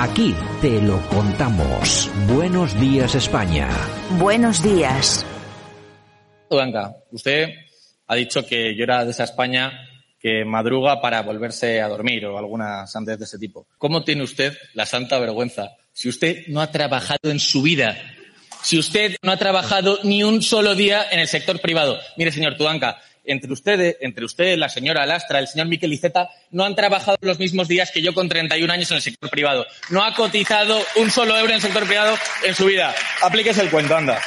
Aquí te lo contamos. Buenos días España. Buenos días. Blanca, usted ha dicho que yo era de esa España que madruga para volverse a dormir o algunas antes de ese tipo. ¿Cómo tiene usted la santa vergüenza si usted no ha trabajado en su vida? Si usted no ha trabajado ni un solo día en el sector privado. Mire, señor Tudanca, entre ustedes, entre usted, la señora Lastra, el señor Miquel Iceta, no han trabajado los mismos días que yo con 31 años en el sector privado. No ha cotizado un solo euro en el sector privado en su vida. Aplíquese el cuento, anda.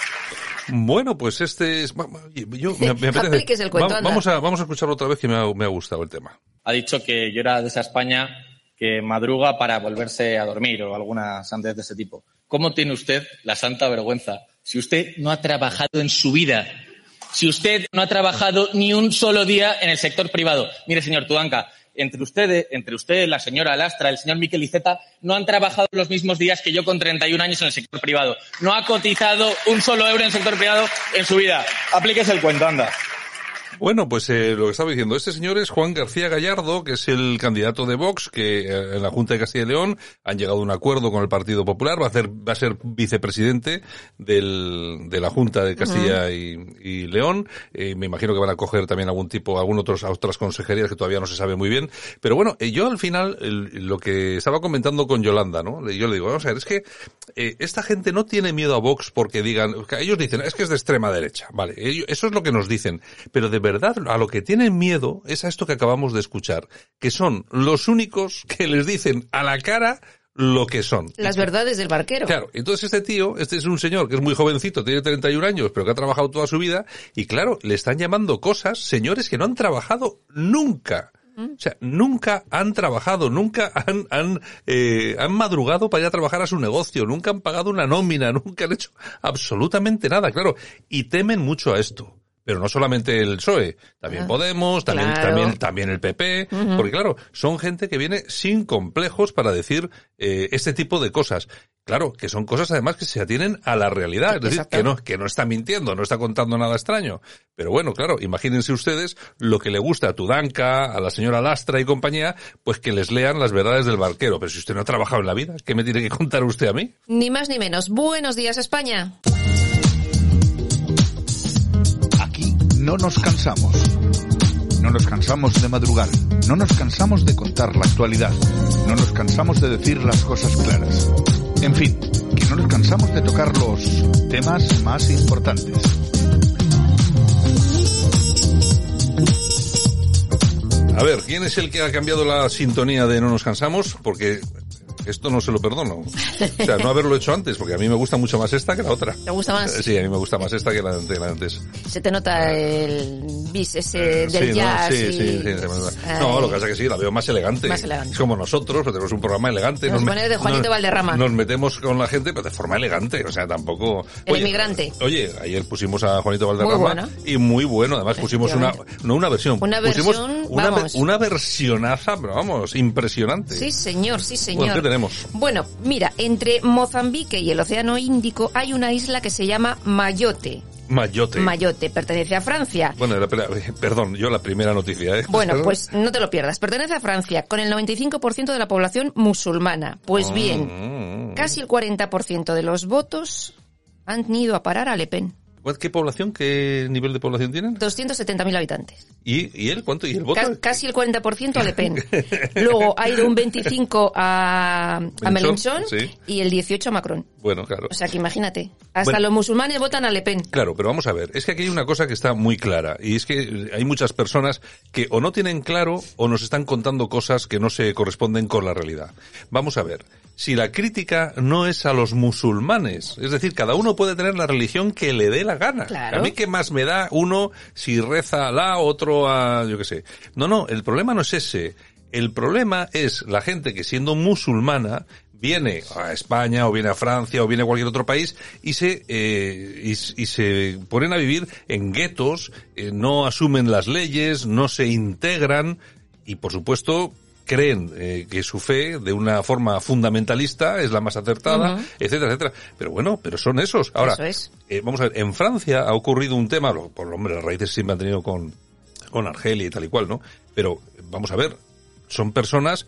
Bueno, pues este es... Yo, me, me apetece, el cuento, vamos, a, vamos a escucharlo otra vez que me ha, me ha gustado el tema. Ha dicho que yo era de esa España que madruga para volverse a dormir o algunas antes de ese tipo. ¿Cómo tiene usted la santa vergüenza si usted no ha trabajado en su vida? Si usted no ha trabajado ni un solo día en el sector privado. Mire, señor Tudanca, entre ustedes, entre usted, la señora Lastra, el señor Miquel Iceta, no han trabajado los mismos días que yo con 31 años en el sector privado. No ha cotizado un solo euro en el sector privado en su vida. Aplíquese el cuento, anda. Bueno, pues eh, lo que estaba diciendo, este señor es Juan García Gallardo, que es el candidato de Vox, que eh, en la Junta de Castilla y León han llegado a un acuerdo con el Partido Popular, va a ser, va a ser vicepresidente del, de la Junta de Castilla y, y, León. Eh, me imagino que van a coger también algún tipo, algún otros, otras consejerías que todavía no se sabe muy bien. Pero bueno, eh, yo al final, el, lo que estaba comentando con Yolanda, ¿no? Yo le digo, vamos a ver, es que eh, esta gente no tiene miedo a Vox porque digan, ellos dicen, es que es de extrema derecha, vale, ellos, eso es lo que nos dicen, pero de verdad a lo que tienen miedo es a esto que acabamos de escuchar, que son los únicos que les dicen a la cara lo que son. Las verdades del barquero. Claro, entonces este tío, este es un señor que es muy jovencito, tiene 31 años, pero que ha trabajado toda su vida, y claro, le están llamando cosas, señores que no han trabajado nunca. O sea, nunca han trabajado, nunca han, han, eh, han madrugado para ir a trabajar a su negocio, nunca han pagado una nómina, nunca han hecho absolutamente nada, claro. Y temen mucho a esto. Pero no solamente el PSOE, también Ah, Podemos, también, claro. también, también el PP, porque claro, son gente que viene sin complejos para decir eh, este tipo de cosas. Claro, que son cosas además que se atienen a la realidad, es decir, que no, que no está mintiendo, no está contando nada extraño. Pero bueno, claro, imagínense ustedes lo que le gusta a Tudanca, a la señora Lastra y compañía, pues que les lean las verdades del barquero. Pero si usted no ha trabajado en la vida, ¿qué me tiene que contar usted a mí? Ni más ni menos. Buenos días, España. No nos cansamos. No nos cansamos de madrugar. No nos cansamos de contar la actualidad. No nos cansamos de decir las cosas claras. En fin, que no nos cansamos de tocar los temas más importantes. A ver, ¿quién es el que ha cambiado la sintonía de No nos cansamos? Porque esto no se lo perdono. O sea, no haberlo hecho antes, porque a mí me gusta mucho más esta que la otra. ¿Te gusta más? Sí, a mí me gusta más esta que la de antes. Se te nota el bis ese del sí, ¿no? Sí, y- sí. No, lo que pasa es que sí, la veo más elegante. Más elegante. Es como nosotros, pues tenemos un programa elegante. Nos pone de Juanito Valderrama. Nos metemos con la gente, pero de forma elegante. O sea, tampoco... El inmigrante. Oye, ayer pusimos a Juanito Valderrama. Muy bueno. Y muy bueno. Además pusimos una... No una versión. Una pusimos versión, una, vamos. una versionaza, pero vamos, impresionante. Sí, señor, sí, señor. Bueno, ¿qué tenemos? Bueno, mira, entre Mozambique y el Océano Índico hay una isla que se llama Mayotte. Mayotte. Mayotte pertenece a Francia. Bueno, la- perdón, yo la primera noticia, ¿eh? Bueno, pues no te lo pierdas. Pertenece a Francia, con el 95% de la población musulmana. Pues bien, Mm. casi el 40% de los votos han ido a parar a Le Pen. ¿Qué población, qué nivel de población tienen? 270.000 habitantes. ¿Y, y él cuánto? ¿Y el voto? Ca- casi el 40% a Le Pen. Luego ha ido un 25 a, a sí. y el 18 a Macron. Bueno, claro. O sea que imagínate, hasta Bueno. los musulmanes votan a Le Pen. Claro, pero vamos a ver, es que aquí hay una cosa que está muy clara, y es que hay muchas personas que o no tienen claro o nos están contando cosas que no se corresponden con la realidad. Vamos a ver, si la crítica no es a los musulmanes, es decir, cada uno puede tener la religión que le dé la gana. Claro. A mí qué más me da uno si reza a Alá, otro a, yo qué sé. No, no, el problema no es ese. El problema es la gente que siendo musulmana viene a España o viene a Francia o viene a cualquier otro país y se eh, y, y se ponen a vivir en guetos, eh, no asumen las leyes, no se integran y por supuesto creen eh, que su fe de una forma fundamentalista es la más acertada, etcétera, etcétera. Pero bueno, pero son esos. Ahora, Eso es. eh, vamos a ver, en Francia ha ocurrido un tema, lo- por hombre, las raíces siempre han tenido con, con Argelia y tal y cual, ¿no? Pero vamos a ver, son personas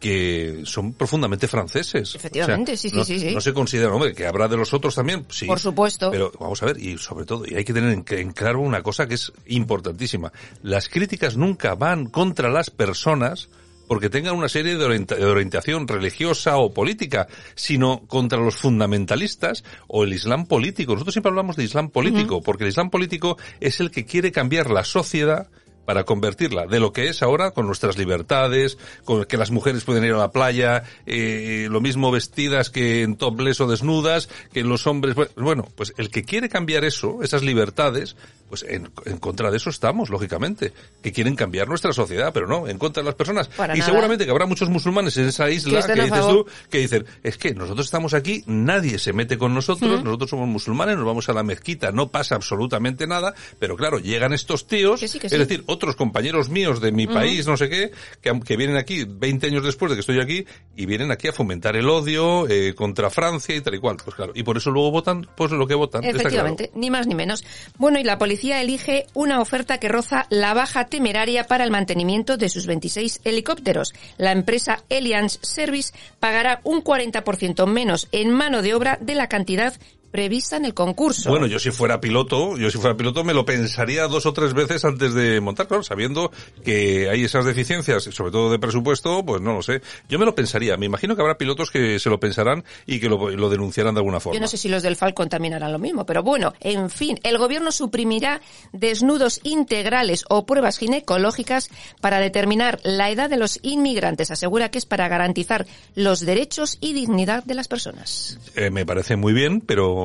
que son profundamente franceses. Efectivamente, sí, sí, no, sí, sí. No se considera, hombre, que habrá de los otros también, sí. Por supuesto. Pero vamos a ver, y sobre todo, y hay que tener en, en claro una cosa que es importantísima. Las críticas nunca van contra las personas porque tengan una serie de, orienta- de orientación religiosa o política, sino contra los fundamentalistas o el Islam político. Nosotros siempre hablamos de Islam político, porque el Islam político es el que quiere cambiar la sociedad para convertirla de lo que es ahora con nuestras libertades, con que las mujeres pueden ir a la playa, eh, lo mismo vestidas que en topless o desnudas, que los hombres, bueno, pues el que quiere cambiar eso, esas libertades, pues en, en contra de eso estamos, lógicamente, que quieren cambiar nuestra sociedad, pero no, en contra de las personas. Para y nada. seguramente que habrá muchos musulmanes en esa isla Que dices favor. tú, que dicen, es que nosotros estamos aquí, nadie se mete con nosotros, nosotros somos musulmanes, nos vamos a la mezquita, no pasa absolutamente nada, pero claro, llegan estos tíos, Que sí, que es decir, otros compañeros míos de mi país, no sé qué, que, que vienen aquí 20 años después de que estoy aquí, y vienen aquí a fomentar el odio eh, contra Francia y tal y cual. Pues claro, y por eso luego votan, pues lo que votan. Efectivamente, ni más ni menos. Bueno, y la policía elige una oferta que roza la baja temeraria para el mantenimiento de sus 26 helicópteros. La empresa Allianz Service pagará un 40% menos en mano de obra de la cantidad prevista en el concurso. Bueno, yo si fuera piloto, yo si fuera piloto me lo pensaría dos o tres veces antes de montar, claro, sabiendo que hay esas deficiencias, sobre todo de presupuesto, pues no lo sé. Yo me lo pensaría. Me imagino que habrá pilotos que se lo pensarán y que lo, lo denunciarán de alguna forma. Yo no sé si los del Falcon también harán lo mismo, pero bueno, en fin, el gobierno suprimirá desnudos integrales o pruebas ginecológicas para determinar la edad de los inmigrantes. Asegura que es para garantizar los derechos y dignidad de las personas. Eh, me parece muy bien, pero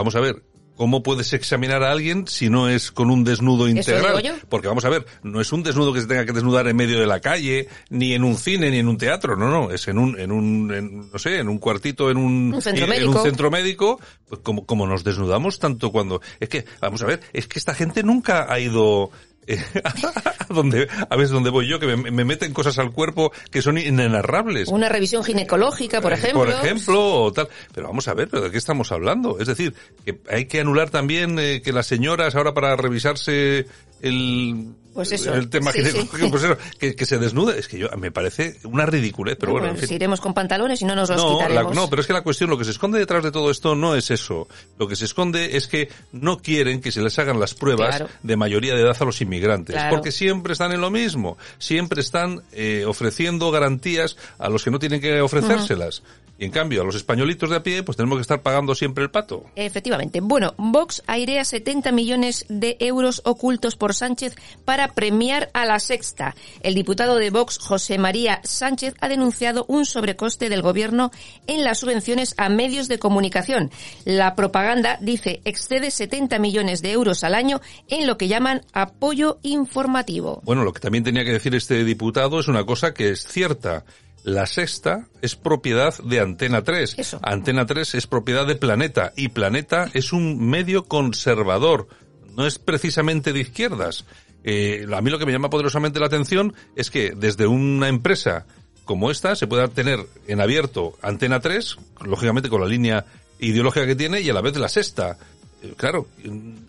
vamos a ver. ¿Cómo puedes examinar a alguien si no es con un desnudo integral? Porque vamos a ver, no es un desnudo que se tenga que desnudar en medio de la calle, ni en un cine, ni en un teatro, no, no, es en un, en un, en, no sé, en un cuartito, en un, Un centro en, en médico. un centro médico, pues como, como nos desnudamos tanto cuando, es que, vamos a ver, es que esta gente nunca ha ido, donde, a veces donde voy yo, que me, me meten cosas al cuerpo que son inenarrables. Una revisión ginecológica, por Eh, ejemplo. Por ejemplo, o tal. Pero vamos a ver, ¿pero ¿de qué estamos hablando? Es decir, que hay que anular también eh, que las señoras ahora para revisarse el, Pues eso, el tema sí, ginecológico, sí. pues eso, que, que se desnude. Es que yo, me parece una ridiculez, pero bueno, en Pues fin. iremos con pantalones y no nos los No, la- no, pero es que la cuestión, lo que se esconde detrás de todo esto no es eso. Lo que se esconde es que no quieren que se les hagan las pruebas Claro. de mayoría de edad a los inmigrantes. Claro. Porque siempre están en lo mismo. Siempre están eh, ofreciendo garantías a los que no tienen que ofrecérselas. Y en cambio, a los españolitos de a pie, pues tenemos que estar pagando siempre el pato. Efectivamente. Bueno, Vox airea 70 millones de euros ocultos por Sánchez para premiar a la sexta. El diputado de Vox, José María Sánchez, ha denunciado un sobrecoste del gobierno en las subvenciones a medios de comunicación. La propaganda, dice, excede 70 millones de euros al año en lo que llaman apoyo informativo. Bueno, lo que también tenía que decir este diputado es una cosa que es cierta. La sexta es propiedad de Antena 3. Eso. Antena 3 es propiedad de Planeta y Planeta es un medio conservador. No es precisamente de izquierdas. Eh, a mí lo que me llama poderosamente la atención es que desde una empresa como esta se pueda tener en abierto Antena 3, lógicamente con la línea ideológica que tiene, y a la vez la sexta. Eh, Claro,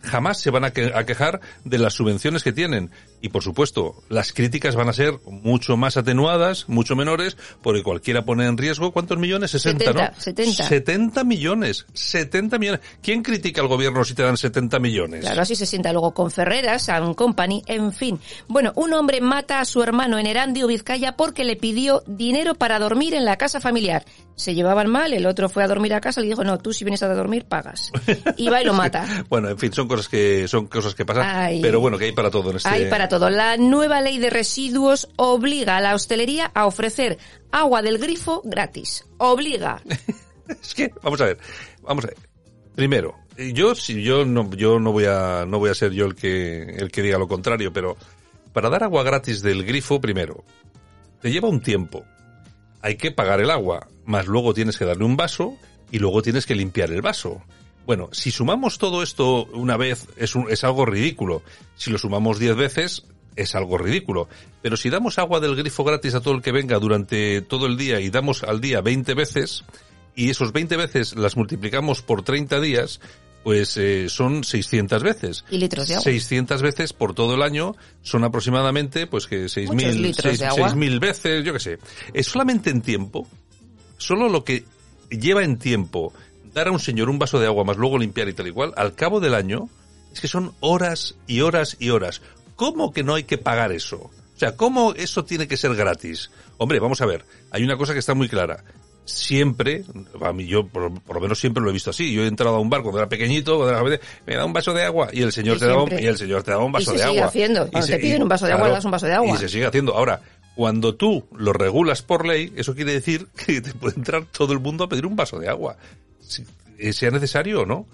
jamás se van a, que- a quejar de las subvenciones que tienen. Y por supuesto, las críticas van a ser mucho más atenuadas, mucho menores, porque cualquiera pone en riesgo, ¿cuántos millones? 60, 70, ¿no? 70. 70 millones. 70 millones. ¿Quién critica al gobierno si te dan 70 millones? Claro, así se sienta luego con Ferreras, Sound Company, en fin. Bueno, un hombre mata a su hermano en Erandio, Vizcaya, porque le pidió dinero para dormir en la casa familiar. Se llevaban mal, el otro fue a dormir a casa y le dijo, no, tú si vienes a dormir, pagas. Y va y lo mata. Bueno, en fin, son cosas que son cosas que pasan, Ay. pero bueno, que hay para todo en este Hay para todo. La nueva ley de residuos obliga a la hostelería a ofrecer agua del grifo gratis. Obliga. Es que, vamos a ver, vamos a ver. Primero, yo si yo no yo no voy a no voy a ser yo el que el que diga lo contrario, pero para dar agua gratis del grifo primero te lleva un tiempo. Hay que pagar el agua, más luego tienes que darle un vaso y luego tienes que limpiar el vaso. Bueno, si sumamos todo esto una vez es un, es algo ridículo. Si lo sumamos diez veces es algo ridículo. Pero si damos agua del grifo gratis a todo el que venga durante todo el día y damos al día 20 veces, y esos 20 veces las multiplicamos por 30 días, pues eh, son 600 veces. ¿Y litros de agua? 600 veces por todo el año son aproximadamente, pues que 6.000 litros de agua. 6.000 veces, yo qué sé. Es solamente en tiempo, solo lo que lleva en tiempo dar a un señor un vaso de agua más luego limpiar y tal y cual, al cabo del año, es que son horas y horas y horas. ¿Cómo que no hay que pagar eso? O sea, ¿cómo eso tiene que ser gratis? Hombre, vamos a ver, hay una cosa que está muy clara. Siempre, a mí yo por, por lo menos siempre lo he visto así. Yo he entrado a un bar cuando era pequeñito, cuando era joven, me da un vaso de agua y el señor Y te daba un, y el señor te daba un vaso Y se de sigue agua. haciendo. Y Cuando te piden un vaso de agua, le das un vaso de agua. Y se sigue haciendo. Ahora, cuando tú lo regulas por ley, eso quiere decir que te puede entrar todo el mundo a pedir un vaso de agua. Si, eh, sea necesario o no.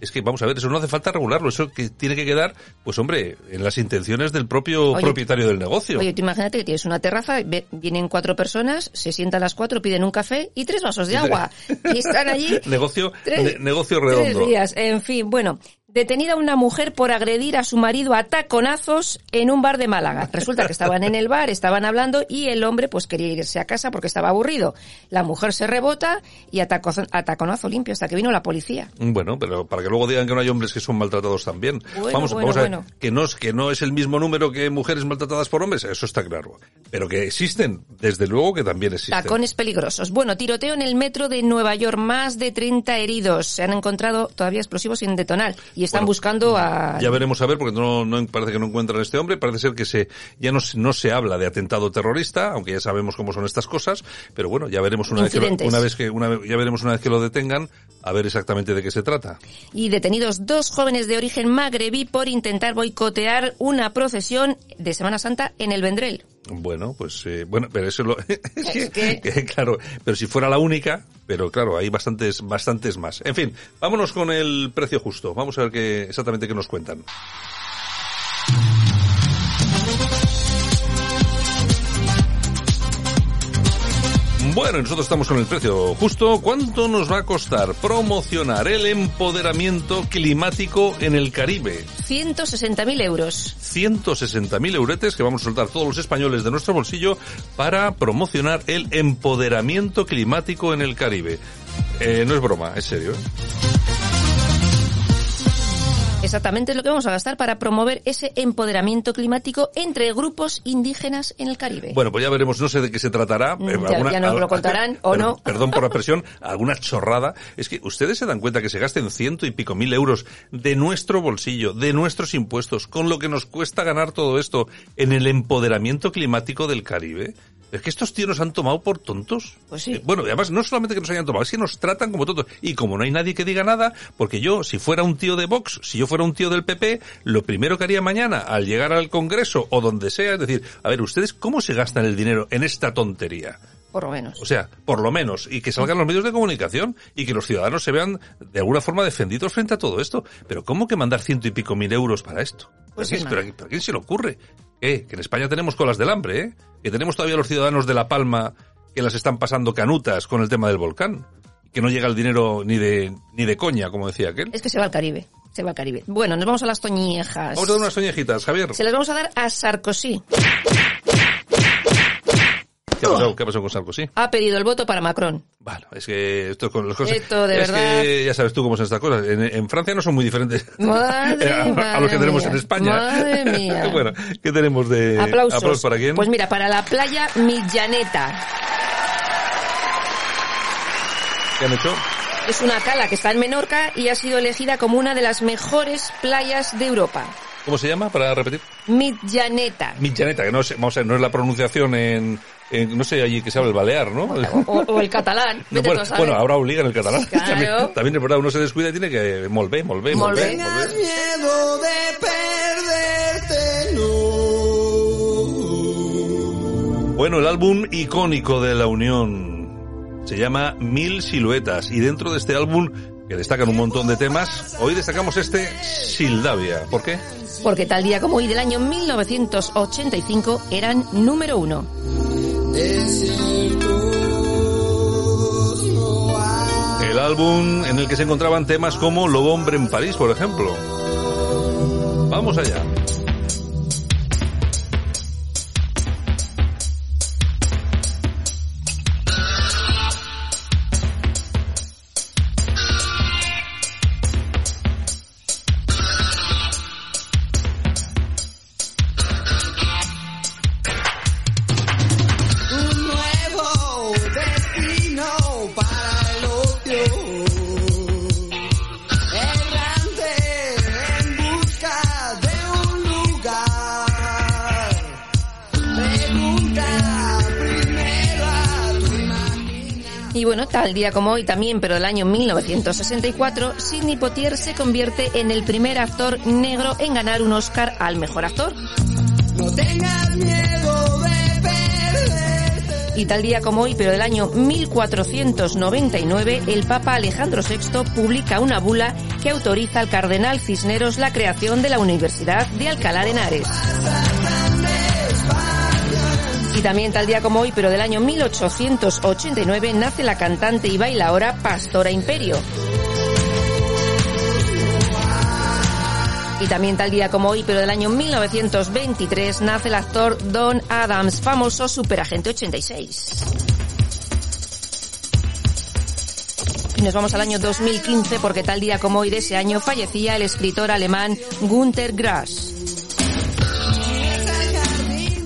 Es que, vamos a ver, eso no hace falta regularlo. Eso que tiene que quedar, pues hombre, en las intenciones del propio Oye, propietario del negocio. Oye, tú imagínate que tienes una terraza, vienen cuatro personas, se sientan las cuatro, piden un café y tres vasos de agua. y están allí negocio, tres- ne- negocio tres redondo. días. En fin, bueno, detenida una mujer por agredir a su marido a taconazos en un bar de Málaga. Resulta que estaban en el bar, estaban hablando y el hombre pues quería irse a casa porque estaba aburrido. La mujer se rebota y a, tacozo- a taconazo limpio hasta que vino la policía. Bueno, pero para que luego digan que no hay hombres que son maltratados también. Bueno, vamos, bueno, vamos a ver, bueno. que no, es, que no es el mismo número que mujeres maltratadas por hombres, eso está claro. Pero que existen, desde luego que también existen. Tacones peligrosos. Bueno, tiroteo en el metro de Nueva York, más de 30 heridos. Se han encontrado todavía explosivos sin detonar y están Bueno, buscando a... Ya veremos a ver, porque no, no parece que no encuentran a este hombre. Parece ser que se ya no, se- no se habla de atentado terrorista, aunque ya sabemos cómo son estas cosas. Pero bueno, ya veremos una vez que, lo- una vez que una ya veremos una vez que lo detengan a ver exactamente de qué se trata. Y detenidos dos jóvenes de origen magrebí por intentar boicotear una procesión de Semana Santa en el Vendrell. Bueno, pues eh, bueno, pero eso lo Es que- que, claro, pero si fuera la única, pero claro, hay bastantes bastantes más. En fin, vámonos con el precio justo. Vamos a ver qué exactamente qué nos cuentan. Bueno, nosotros estamos con el precio justo. ¿Cuánto nos va a costar promocionar el empoderamiento climático en el Caribe? 160.000 euros. 160.000 euretes que vamos a soltar todos los españoles de nuestro bolsillo para promocionar el empoderamiento climático en el Caribe. Eh, no es broma, es serio. ¿eh? Exactamente es lo que vamos a gastar para promover ese empoderamiento climático entre grupos indígenas en el Caribe. Bueno, pues ya veremos, no sé de qué se tratará. Mm, ya- ya nos lo contarán, ¿o no? Perdón por la presión, alguna chorrada. Es que ustedes se dan cuenta que se gasten ciento y pico mil euros de nuestro bolsillo, de nuestros impuestos, con lo que nos cuesta ganar todo esto en el empoderamiento climático del Caribe. Es que estos tíos nos han tomado por tontos. Pues sí. Eh, bueno, y además no solamente que nos hayan tomado, es que nos tratan como tontos. Y como no hay nadie que diga nada, porque yo, si fuera un tío de Vox, si yo fuera un tío del PP, lo primero que haría mañana al llegar al Congreso o donde sea es decir, a ver, ¿ustedes cómo se gastan el dinero en esta tontería? Por lo menos. O sea, por lo menos, y que salgan los medios de comunicación y que los ciudadanos se vean de alguna forma defendidos frente a todo esto. Pero ¿cómo que mandar ciento y pico mil euros para esto? Pues ¿Pero, sí, a quién se le ocurre? Eh, que en España tenemos colas del hambre, ¿eh? Que tenemos todavía los ciudadanos de La Palma que las están pasando canutas con el tema del volcán. Que no llega el dinero ni de, ni de coña, como decía aquel. Es que se va al Caribe. Se va al Caribe. Bueno, nos vamos a las toñejas. Vamos a dar unas soñejitas, Javier. Se las vamos a dar a Sarkozy. ¿Qué ha pasado, ¿Qué ha pasado con Sarkozy? Ha pedido el voto para Macron. Bueno, es que esto con las cosas. Esto, de es verdad. que ya sabes tú cómo son estas cosas. En, en Francia no son muy diferentes Madre, a, a los que tenemos mía. en España. Madre mía. bueno, ¿qué tenemos de Aplausos. para quién? Pues mira, para la playa Millaneta. ¿Qué han hecho? Es una cala que está en Menorca y ha sido elegida como una de las mejores playas de Europa. ¿Cómo se llama? Para repetir. Millaneta. Millaneta, que no, sé, vamos a ver, no es la pronunciación en, en- no sé allí que se habla el balear, ¿no? O, o el catalán. No, bueno, bueno, ahora obligan el catalán. Claro. También, también es verdad, uno se descuida y tiene que molver, molver, molver. Miedo de perderte, no. Bueno, el álbum icónico de la Unión se llama Mil Siluetas y dentro de este álbum, que destacan un montón de temas, hoy destacamos este Sildavia. ¿Por qué? Porque tal día como hoy del año 1985 eran número uno. El álbum en el que se encontraban temas como Lobo Hombre en París, por ejemplo. Vamos allá. Tal día como hoy también, pero del año 1964, Sidney Poitier se convierte en el primer actor negro en ganar un Oscar al mejor actor. No tengas miedo de. Y tal día como hoy, pero del año 1499, el Papa Alejandro VI publica una bula que autoriza al cardenal Cisneros la creación de la Universidad de Alcalá de Henares. Y también tal día como hoy, pero del año 1889, nace la cantante y bailaora Pastora Imperio. Y también tal día como hoy, pero del año 1923, nace el actor Don Adams, famoso superagente 86. Y nos vamos al año 2015 porque tal día como hoy de ese año fallecía el escritor alemán Günter Grass.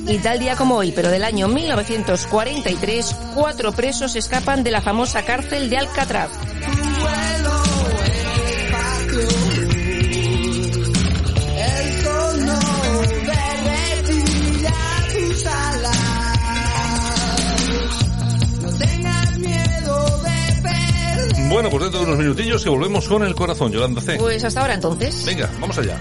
Y tal día como hoy, pero del año 1943, cuatro presos escapan de la famosa cárcel de Alcatraz. El sol no derretía tus alas. No tengas miedo de perder. Bueno, pues dentro de unos minutillos y volvemos con el corazón, Yolanda C. Pues hasta ahora entonces. Venga, vamos allá.